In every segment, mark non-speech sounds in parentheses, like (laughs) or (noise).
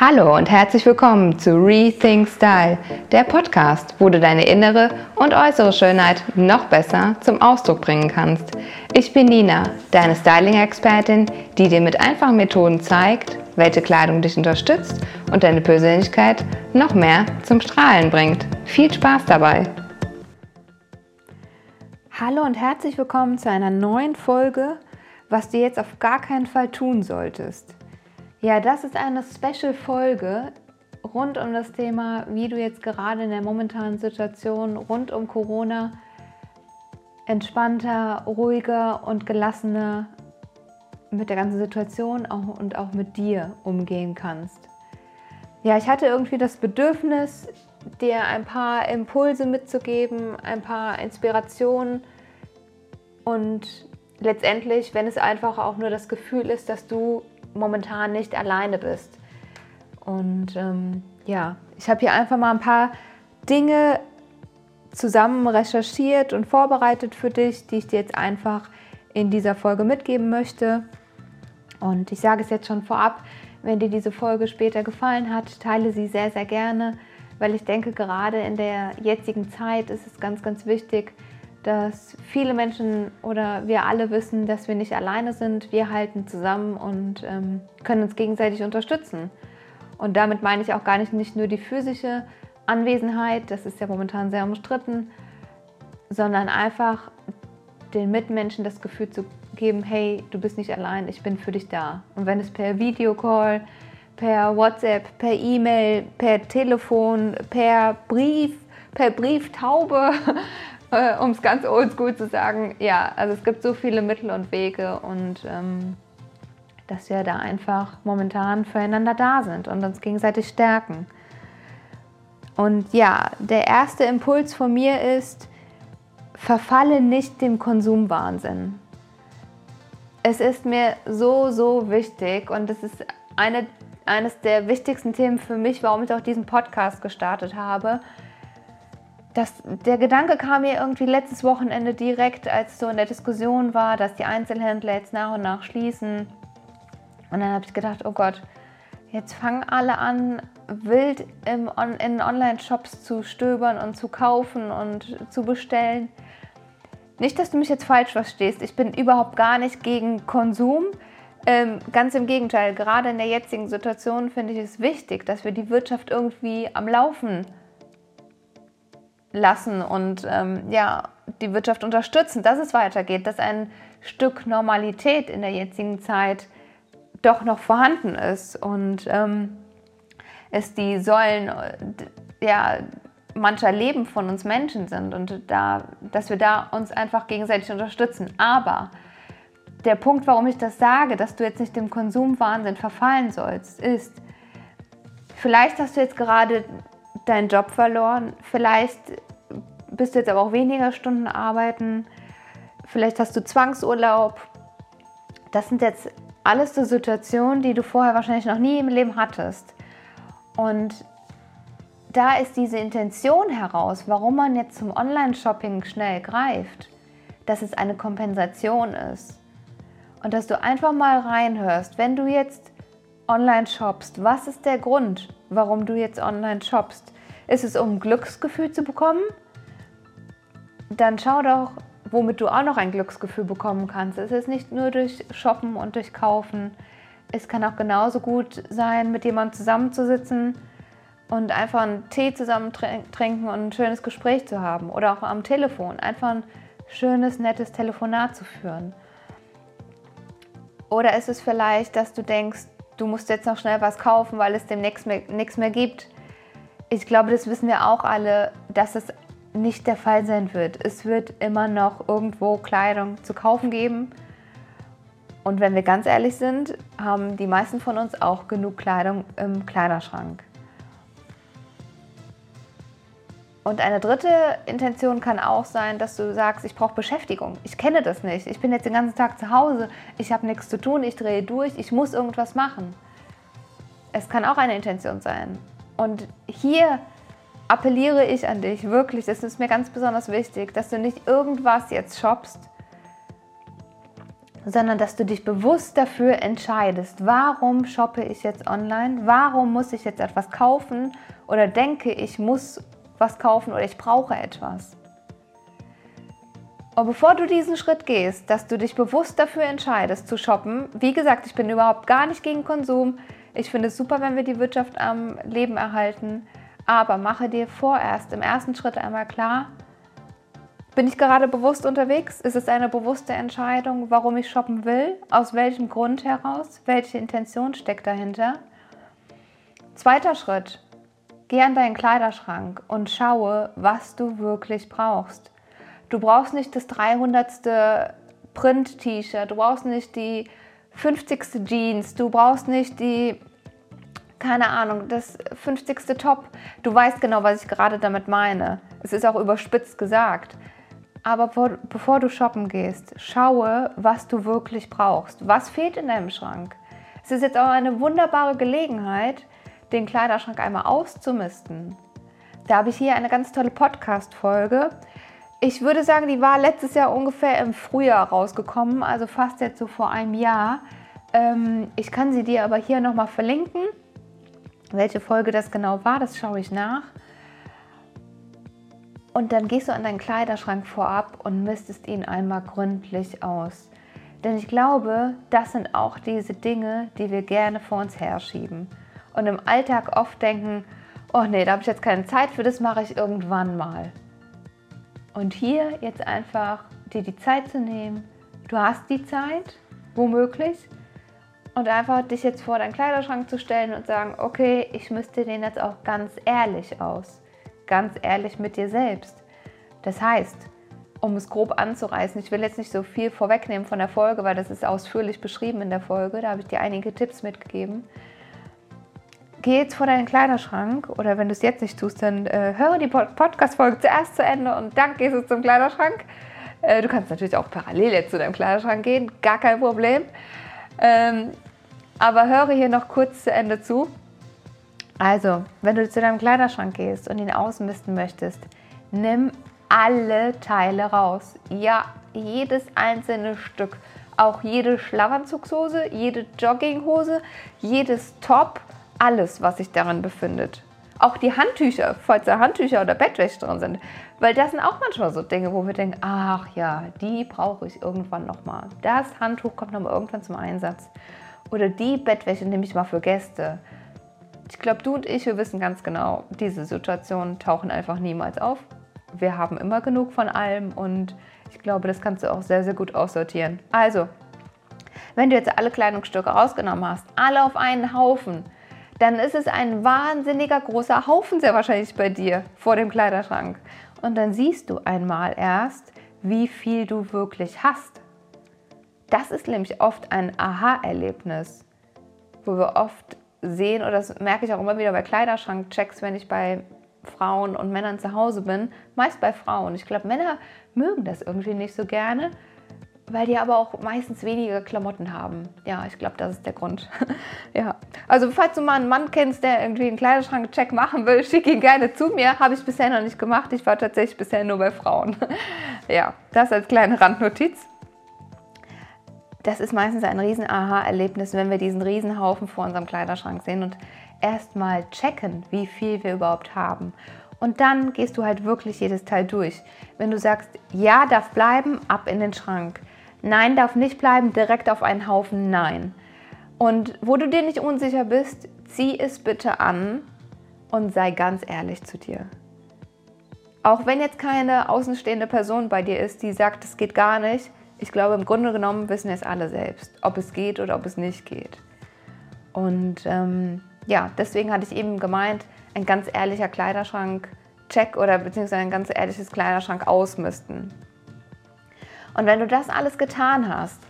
Hallo und herzlich willkommen zu Rethink Style, der Podcast, wo du deine innere und äußere Schönheit noch besser zum Ausdruck bringen kannst. Ich bin Nina, deine Styling-Expertin, die dir mit einfachen Methoden zeigt, welche Kleidung dich unterstützt und deine Persönlichkeit noch mehr zum Strahlen bringt. Viel Spaß dabei! Hallo und herzlich willkommen zu einer neuen Folge, was du jetzt auf gar keinen Fall tun solltest. Ja, das ist eine Special-Folge rund um das Thema, wie du jetzt gerade in der momentanen Situation rund um Corona entspannter, ruhiger und gelassener mit der ganzen Situation und auch mit dir umgehen kannst. Ja, ich hatte irgendwie das Bedürfnis, dir ein paar Impulse mitzugeben, ein paar Inspirationen und letztendlich, wenn es einfach auch nur das Gefühl ist, dass du momentan nicht alleine bist. Und ähm, ja, ich habe hier einfach mal ein paar Dinge zusammen recherchiert und vorbereitet für dich, die ich dir jetzt einfach in dieser Folge mitgeben möchte. Und ich sage es jetzt schon vorab, wenn dir diese Folge später gefallen hat, teile sie sehr, sehr gerne, weil ich denke, gerade in der jetzigen Zeit ist es ganz, ganz wichtig, dass viele Menschen oder wir alle wissen, dass wir nicht alleine sind. Wir halten zusammen und ähm, können uns gegenseitig unterstützen. Und damit meine ich auch gar nicht, nicht nur die physische Anwesenheit, das ist ja momentan sehr umstritten, sondern einfach den Mitmenschen das Gefühl zu geben, hey, du bist nicht allein, ich bin für dich da. Und wenn es per Videocall, per WhatsApp, per E-Mail, per Telefon, per Brief, per Brieftaube äh, um es ganz oldschool zu sagen, ja, also es gibt so viele Mittel und Wege und ähm, dass wir da einfach momentan füreinander da sind und uns gegenseitig stärken. Und ja, der erste Impuls von mir ist, verfalle nicht dem Konsumwahnsinn. Es ist mir so, so wichtig und es ist eine, eines der wichtigsten Themen für mich, warum ich auch diesen Podcast gestartet habe, das, der Gedanke kam mir irgendwie letztes Wochenende direkt, als es so in der Diskussion war, dass die Einzelhändler jetzt nach und nach schließen. Und dann habe ich gedacht, oh Gott, jetzt fangen alle an, wild im, in Online-Shops zu stöbern und zu kaufen und zu bestellen. Nicht, dass du mich jetzt falsch verstehst. Ich bin überhaupt gar nicht gegen Konsum. Ähm, ganz im Gegenteil, gerade in der jetzigen Situation finde ich es wichtig, dass wir die Wirtschaft irgendwie am Laufen lassen und ähm, ja, die Wirtschaft unterstützen, dass es weitergeht, dass ein Stück Normalität in der jetzigen Zeit doch noch vorhanden ist und ähm, es die Säulen ja, mancher Leben von uns Menschen sind und da, dass wir da uns einfach gegenseitig unterstützen. Aber der Punkt, warum ich das sage, dass du jetzt nicht dem Konsumwahnsinn verfallen sollst, ist, vielleicht hast du jetzt gerade deinen Job verloren, vielleicht bist du jetzt aber auch weniger Stunden arbeiten, vielleicht hast du Zwangsurlaub. Das sind jetzt alles so Situationen, die du vorher wahrscheinlich noch nie im Leben hattest. Und da ist diese Intention heraus, warum man jetzt zum Online-Shopping schnell greift, dass es eine Kompensation ist. Und dass du einfach mal reinhörst, wenn du jetzt online shoppst, was ist der Grund, warum du jetzt online shoppst? Ist es, um Glücksgefühl zu bekommen? Dann schau doch, womit du auch noch ein Glücksgefühl bekommen kannst. Es ist nicht nur durch Shoppen und durch Kaufen. Es kann auch genauso gut sein, mit jemandem zusammenzusitzen und einfach einen Tee zusammen trinken und ein schönes Gespräch zu haben. Oder auch am Telefon. Einfach ein schönes, nettes Telefonat zu führen. Oder ist es vielleicht, dass du denkst, du musst jetzt noch schnell was kaufen, weil es demnächst nichts mehr gibt ich glaube, das wissen wir auch alle, dass es nicht der Fall sein wird. Es wird immer noch irgendwo Kleidung zu kaufen geben. Und wenn wir ganz ehrlich sind, haben die meisten von uns auch genug Kleidung im Kleiderschrank. Und eine dritte Intention kann auch sein, dass du sagst, ich brauche Beschäftigung. Ich kenne das nicht. Ich bin jetzt den ganzen Tag zu Hause. Ich habe nichts zu tun. Ich drehe durch. Ich muss irgendwas machen. Es kann auch eine Intention sein. Und hier appelliere ich an dich, wirklich, das ist mir ganz besonders wichtig, dass du nicht irgendwas jetzt shoppst, sondern dass du dich bewusst dafür entscheidest, warum shoppe ich jetzt online, warum muss ich jetzt etwas kaufen oder denke ich muss was kaufen oder ich brauche etwas. Und bevor du diesen Schritt gehst, dass du dich bewusst dafür entscheidest zu shoppen, wie gesagt, ich bin überhaupt gar nicht gegen Konsum. Ich finde es super, wenn wir die Wirtschaft am Leben erhalten. Aber mache dir vorerst im ersten Schritt einmal klar, bin ich gerade bewusst unterwegs? Ist es eine bewusste Entscheidung, warum ich shoppen will? Aus welchem Grund heraus? Welche Intention steckt dahinter? Zweiter Schritt. Geh an deinen Kleiderschrank und schaue, was du wirklich brauchst. Du brauchst nicht das 300. Print-T-Shirt, du brauchst nicht die 50. Jeans, du brauchst nicht die, keine Ahnung, das 50. Top. Du weißt genau, was ich gerade damit meine. Es ist auch überspitzt gesagt. Aber bevor du shoppen gehst, schaue, was du wirklich brauchst. Was fehlt in deinem Schrank? Es ist jetzt auch eine wunderbare Gelegenheit, den Kleiderschrank einmal auszumisten. Da habe ich hier eine ganz tolle Podcast-Folge. Ich würde sagen, die war letztes Jahr ungefähr im Frühjahr rausgekommen, also fast jetzt so vor einem Jahr. Ähm, ich kann sie dir aber hier nochmal verlinken. Welche Folge das genau war, das schaue ich nach. Und dann gehst du an deinen Kleiderschrank vorab und mistest ihn einmal gründlich aus. Denn ich glaube, das sind auch diese Dinge, die wir gerne vor uns herschieben. Und im Alltag oft denken, oh nee, da habe ich jetzt keine Zeit für, das mache ich irgendwann mal. Und hier jetzt einfach dir die Zeit zu nehmen. Du hast die Zeit, womöglich. Und einfach dich jetzt vor deinen Kleiderschrank zu stellen und sagen, okay, ich müsste den jetzt auch ganz ehrlich aus ganz ehrlich mit dir selbst. Das heißt, um es grob anzureißen, ich will jetzt nicht so viel vorwegnehmen von der Folge, weil das ist ausführlich beschrieben in der Folge, da habe ich dir einige Tipps mitgegeben. Geh jetzt vor deinen Kleiderschrank oder wenn du es jetzt nicht tust, dann äh, höre die Podcast-Folge zuerst zu Ende und dann gehst du zum Kleiderschrank. Äh, du kannst natürlich auch parallel jetzt zu deinem Kleiderschrank gehen, gar kein Problem. Ähm, aber höre hier noch kurz zu Ende zu also, wenn du zu deinem Kleiderschrank gehst und ihn ausmisten möchtest, nimm alle Teile raus. Ja, jedes einzelne Stück. Auch jede Schlafanzugshose, jede Jogginghose, jedes Top, alles, was sich darin befindet. Auch die Handtücher, falls da Handtücher oder Bettwäsche drin sind. Weil das sind auch manchmal so Dinge, wo wir denken, ach ja, die brauche ich irgendwann nochmal. Das Handtuch kommt nochmal irgendwann zum Einsatz. Oder die Bettwäsche nehme ich mal für Gäste. Ich glaube, du und ich, wir wissen ganz genau, diese Situationen tauchen einfach niemals auf. Wir haben immer genug von allem und ich glaube, das kannst du auch sehr, sehr gut aussortieren. Also, wenn du jetzt alle Kleidungsstücke rausgenommen hast, alle auf einen Haufen, dann ist es ein wahnsinniger großer Haufen sehr wahrscheinlich bei dir vor dem Kleiderschrank. Und dann siehst du einmal erst, wie viel du wirklich hast. Das ist nämlich oft ein Aha-Erlebnis, wo wir oft sehen, oder das merke ich auch immer wieder bei Kleiderschrankchecks, wenn ich bei Frauen und Männern zu Hause bin, meist bei Frauen. Ich glaube, Männer mögen das irgendwie nicht so gerne, weil die aber auch meistens weniger Klamotten haben. Ja, ich glaube, das ist der Grund. (laughs) ja. Also, falls du mal einen Mann kennst, der irgendwie einen Kleiderschrankcheck machen will, schick ihn gerne zu mir. Habe ich bisher noch nicht gemacht. Ich war tatsächlich bisher nur bei Frauen. (laughs) ja, das als kleine Randnotiz das ist meistens ein riesen Aha-Erlebnis, wenn wir diesen Riesenhaufen vor unserem Kleiderschrank sehen und erstmal checken, wie viel wir überhaupt haben. Und dann gehst du halt wirklich jedes Teil durch. Wenn du sagst, ja, darf bleiben, ab in den Schrank. Nein, darf nicht bleiben, direkt auf einen Haufen, nein. Und wo du dir nicht unsicher bist, zieh es bitte an und sei ganz ehrlich zu dir. Auch wenn jetzt keine außenstehende Person bei dir ist, die sagt, es geht gar nicht, ich glaube, im Grunde genommen wissen es alle selbst, ob es geht oder ob es nicht geht. Und ähm, ja, deswegen hatte ich eben gemeint, ein ganz ehrlicher Kleiderschrank-Check oder beziehungsweise ein ganz ehrliches Kleiderschrank ausmisten. Und wenn du das alles getan hast,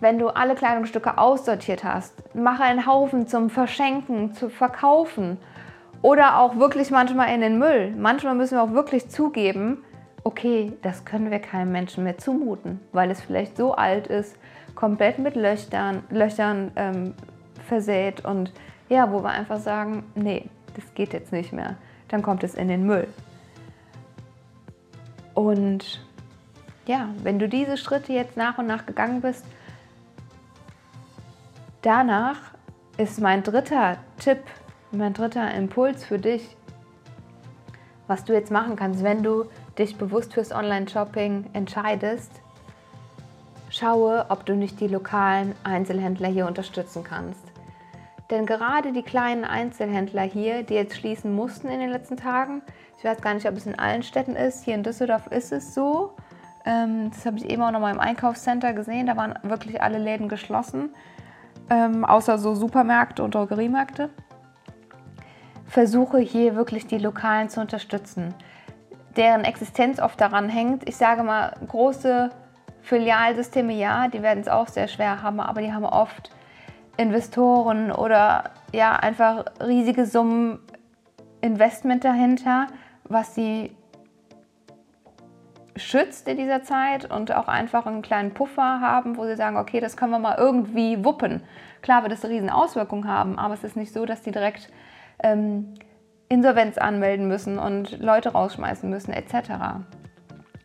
wenn du alle Kleidungsstücke aussortiert hast, mache einen Haufen zum Verschenken, zu verkaufen oder auch wirklich manchmal in den Müll. Manchmal müssen wir auch wirklich zugeben, okay, das können wir keinem Menschen mehr zumuten, weil es vielleicht so alt ist, komplett mit Löchern, Löchern ähm, versät und ja, wo wir einfach sagen, nee, das geht jetzt nicht mehr. Dann kommt es in den Müll. Und ja, wenn du diese Schritte jetzt nach und nach gegangen bist, danach ist mein dritter Tipp, mein dritter Impuls für dich, was du jetzt machen kannst, wenn du dich bewusst fürs Online-Shopping entscheidest. Schaue, ob du nicht die lokalen Einzelhändler hier unterstützen kannst. Denn gerade die kleinen Einzelhändler hier, die jetzt schließen mussten in den letzten Tagen, ich weiß gar nicht, ob es in allen Städten ist, hier in Düsseldorf ist es so. Ähm, das habe ich eben auch noch mal im Einkaufscenter gesehen, da waren wirklich alle Läden geschlossen, ähm, außer so Supermärkte und Drogeriemärkte. Versuche hier wirklich die Lokalen zu unterstützen, deren Existenz oft daran hängt. Ich sage mal, große Filialsysteme, ja, die werden es auch sehr schwer haben, aber die haben oft Investoren oder ja einfach riesige Summen Investment dahinter, was sie schützt in dieser Zeit und auch einfach einen kleinen Puffer haben, wo sie sagen, okay, das können wir mal irgendwie wuppen. Klar wird es riesen Auswirkungen haben, aber es ist nicht so, dass die direkt ähm, Insolvenz anmelden müssen und Leute rausschmeißen müssen etc.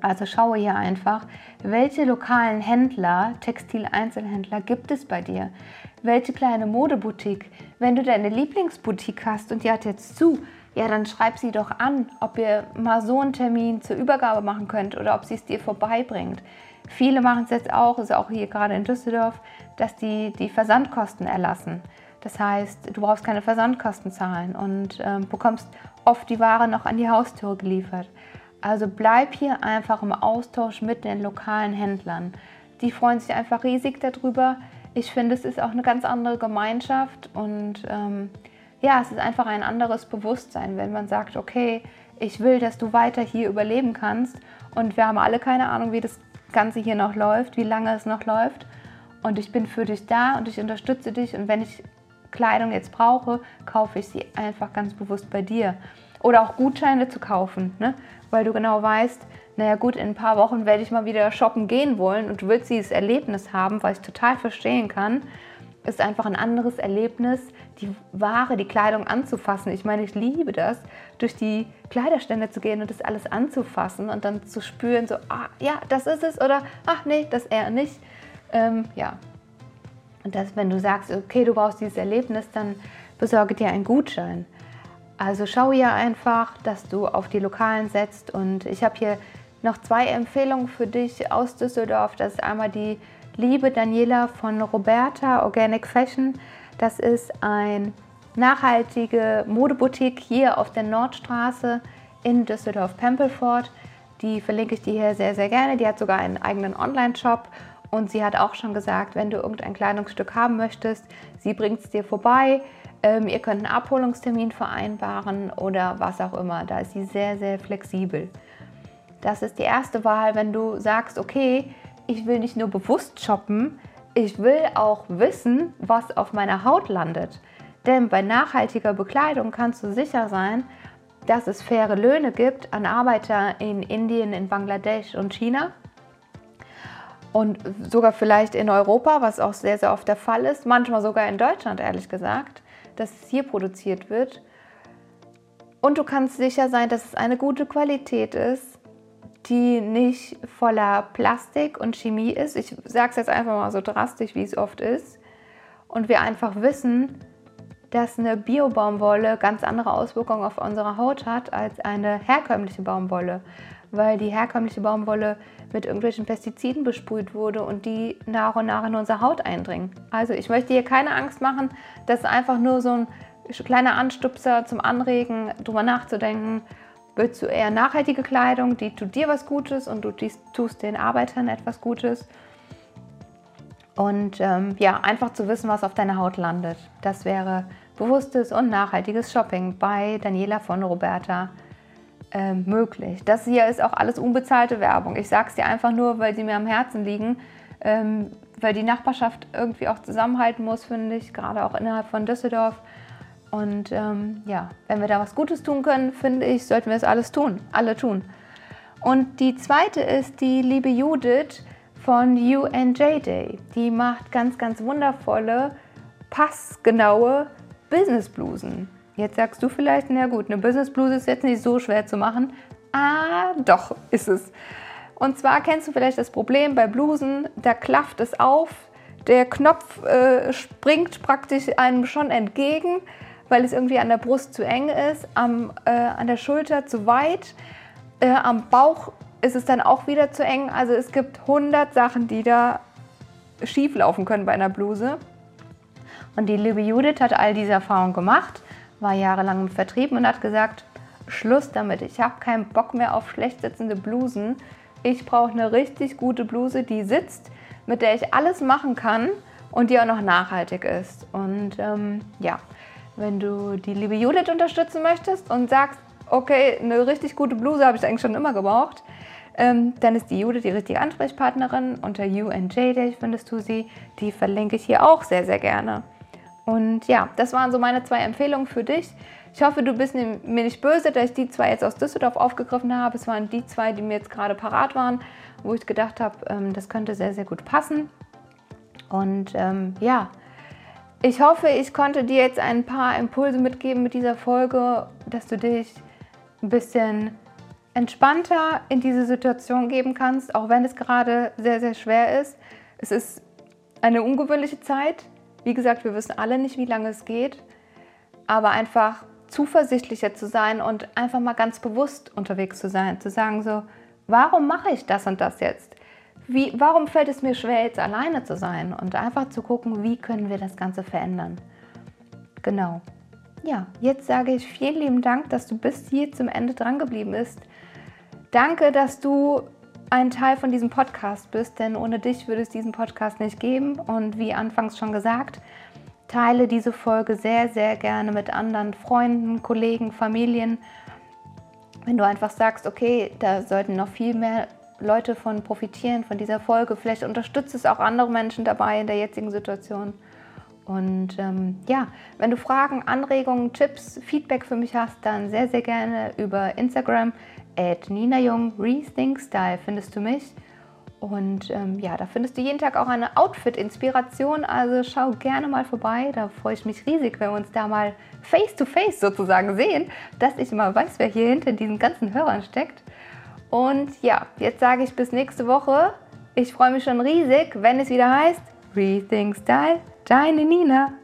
Also schaue hier einfach, welche lokalen Händler, Textileinzelhändler gibt es bei dir? Welche kleine Modeboutique? Wenn du deine Lieblingsboutique hast und die hat jetzt zu, ja, dann schreib sie doch an, ob ihr mal so einen Termin zur Übergabe machen könnt oder ob sie es dir vorbeibringt. Viele machen es jetzt auch, ist auch hier gerade in Düsseldorf, dass die die Versandkosten erlassen. Das heißt, du brauchst keine Versandkosten zahlen und ähm, bekommst oft die Ware noch an die Haustür geliefert. Also bleib hier einfach im Austausch mit den lokalen Händlern. Die freuen sich einfach riesig darüber. Ich finde, es ist auch eine ganz andere Gemeinschaft und ähm, ja, es ist einfach ein anderes Bewusstsein, wenn man sagt, okay, ich will, dass du weiter hier überleben kannst und wir haben alle keine Ahnung, wie das Ganze hier noch läuft, wie lange es noch läuft und ich bin für dich da und ich unterstütze dich und wenn ich Kleidung jetzt brauche, kaufe ich sie einfach ganz bewusst bei dir. Oder auch Gutscheine zu kaufen, ne? weil du genau weißt, naja gut, in ein paar Wochen werde ich mal wieder shoppen gehen wollen und du willst dieses Erlebnis haben, was ich total verstehen kann ist einfach ein anderes Erlebnis, die Ware, die Kleidung anzufassen. Ich meine, ich liebe das, durch die Kleiderstände zu gehen und das alles anzufassen und dann zu spüren, so, ah, ja, das ist es oder, ach nee, das eher nicht. Ähm, ja. Und das, wenn du sagst, okay, du brauchst dieses Erlebnis, dann besorge dir einen Gutschein. Also schau ja einfach, dass du auf die Lokalen setzt. Und ich habe hier noch zwei Empfehlungen für dich aus Düsseldorf. Das ist einmal die liebe Daniela von Roberta Organic Fashion. Das ist eine nachhaltige Modeboutique hier auf der Nordstraße in Düsseldorf-Pempelfort. Die verlinke ich dir hier sehr, sehr gerne. Die hat sogar einen eigenen Online-Shop und sie hat auch schon gesagt, wenn du irgendein Kleidungsstück haben möchtest, sie bringt es dir vorbei. Ähm, ihr könnt einen Abholungstermin vereinbaren oder was auch immer. Da ist sie sehr, sehr flexibel. Das ist die erste Wahl, wenn du sagst, okay, ich will nicht nur bewusst shoppen, ich will auch wissen, was auf meiner Haut landet. Denn bei nachhaltiger Bekleidung kannst du sicher sein, dass es faire Löhne gibt an Arbeiter in Indien, in Bangladesch und China. Und sogar vielleicht in Europa, was auch sehr, sehr oft der Fall ist. Manchmal sogar in Deutschland, ehrlich gesagt, dass es hier produziert wird. Und du kannst sicher sein, dass es eine gute Qualität ist die nicht voller Plastik und Chemie ist. Ich sage es jetzt einfach mal so drastisch, wie es oft ist. Und wir einfach wissen, dass eine Bio-Baumwolle ganz andere Auswirkungen auf unsere Haut hat als eine herkömmliche Baumwolle, weil die herkömmliche Baumwolle mit irgendwelchen Pestiziden besprüht wurde und die nach und nach in unsere Haut eindringen. Also ich möchte hier keine Angst machen, dass es einfach nur so ein kleiner Anstupser zum Anregen, drüber nachzudenken, Willst du eher nachhaltige Kleidung, die tut dir was Gutes und du tust den Arbeitern etwas Gutes? Und ähm, ja, einfach zu wissen, was auf deiner Haut landet. Das wäre bewusstes und nachhaltiges Shopping bei Daniela von Roberta äh, möglich. Das hier ist auch alles unbezahlte Werbung. Ich sage es dir einfach nur, weil sie mir am Herzen liegen, ähm, weil die Nachbarschaft irgendwie auch zusammenhalten muss, finde ich, gerade auch innerhalb von Düsseldorf. Und ähm, ja, wenn wir da was Gutes tun können, finde ich, sollten wir es alles tun, alle tun. Und die zweite ist die liebe Judith von UNJ Day. Die macht ganz, ganz wundervolle, passgenaue Business-Blusen. Jetzt sagst du vielleicht, na gut, eine Business-Bluse ist jetzt nicht so schwer zu machen. Ah, doch, ist es. Und zwar kennst du vielleicht das Problem bei Blusen, da klafft es auf, der Knopf äh, springt praktisch einem schon entgegen, weil es irgendwie an der Brust zu eng ist, am, äh, an der Schulter zu weit, äh, am Bauch ist es dann auch wieder zu eng. Also es gibt 100 Sachen, die da schief laufen können bei einer Bluse. Und die liebe Judith hat all diese Erfahrungen gemacht, war jahrelang im Vertrieb und hat gesagt, Schluss damit, ich habe keinen Bock mehr auf schlecht sitzende Blusen. Ich brauche eine richtig gute Bluse, die sitzt, mit der ich alles machen kann und die auch noch nachhaltig ist. Und ähm, ja, wenn du die liebe Judith unterstützen möchtest und sagst, okay, eine richtig gute Bluse habe ich eigentlich schon immer gebraucht, ähm, dann ist die Judith die richtige Ansprechpartnerin. Unter UNJ findest du sie. Die verlinke ich hier auch sehr, sehr gerne. Und ja, das waren so meine zwei Empfehlungen für dich. Ich hoffe, du bist mir nicht böse, dass ich die zwei jetzt aus Düsseldorf aufgegriffen habe. Es waren die zwei, die mir jetzt gerade parat waren, wo ich gedacht habe, ähm, das könnte sehr, sehr gut passen. Und ähm, ja, ich hoffe, ich konnte dir jetzt ein paar Impulse mitgeben mit dieser Folge, dass du dich ein bisschen entspannter in diese Situation geben kannst, auch wenn es gerade sehr, sehr schwer ist. Es ist eine ungewöhnliche Zeit. Wie gesagt, wir wissen alle nicht, wie lange es geht, aber einfach zuversichtlicher zu sein und einfach mal ganz bewusst unterwegs zu sein, zu sagen so, warum mache ich das und das jetzt? Wie, warum fällt es mir schwer, jetzt alleine zu sein? Und einfach zu gucken, wie können wir das Ganze verändern. Genau. Ja, jetzt sage ich vielen lieben Dank, dass du bis hier zum Ende dran geblieben bist. Danke, dass du ein Teil von diesem Podcast bist, denn ohne dich würde es diesen Podcast nicht geben. Und wie anfangs schon gesagt, teile diese Folge sehr, sehr gerne mit anderen Freunden, Kollegen, Familien. Wenn du einfach sagst, okay, da sollten noch viel mehr Leute von profitieren, von dieser Folge. Vielleicht unterstützt es auch andere Menschen dabei in der jetzigen Situation. Und ähm, ja, wenn du Fragen, Anregungen, Tipps, Feedback für mich hast, dann sehr, sehr gerne über Instagram at Nina Jung Rethink Style findest du mich. Und ähm, ja, da findest du jeden Tag auch eine Outfit-Inspiration. Also schau gerne mal vorbei. Da freue ich mich riesig, wenn wir uns da mal face-to-face -face sozusagen sehen, dass ich mal weiß, wer hier hinter diesen ganzen Hörern steckt. Und ja, jetzt sage ich bis nächste Woche. Ich freue mich schon riesig, wenn es wieder heißt Rethink Style, deine Nina.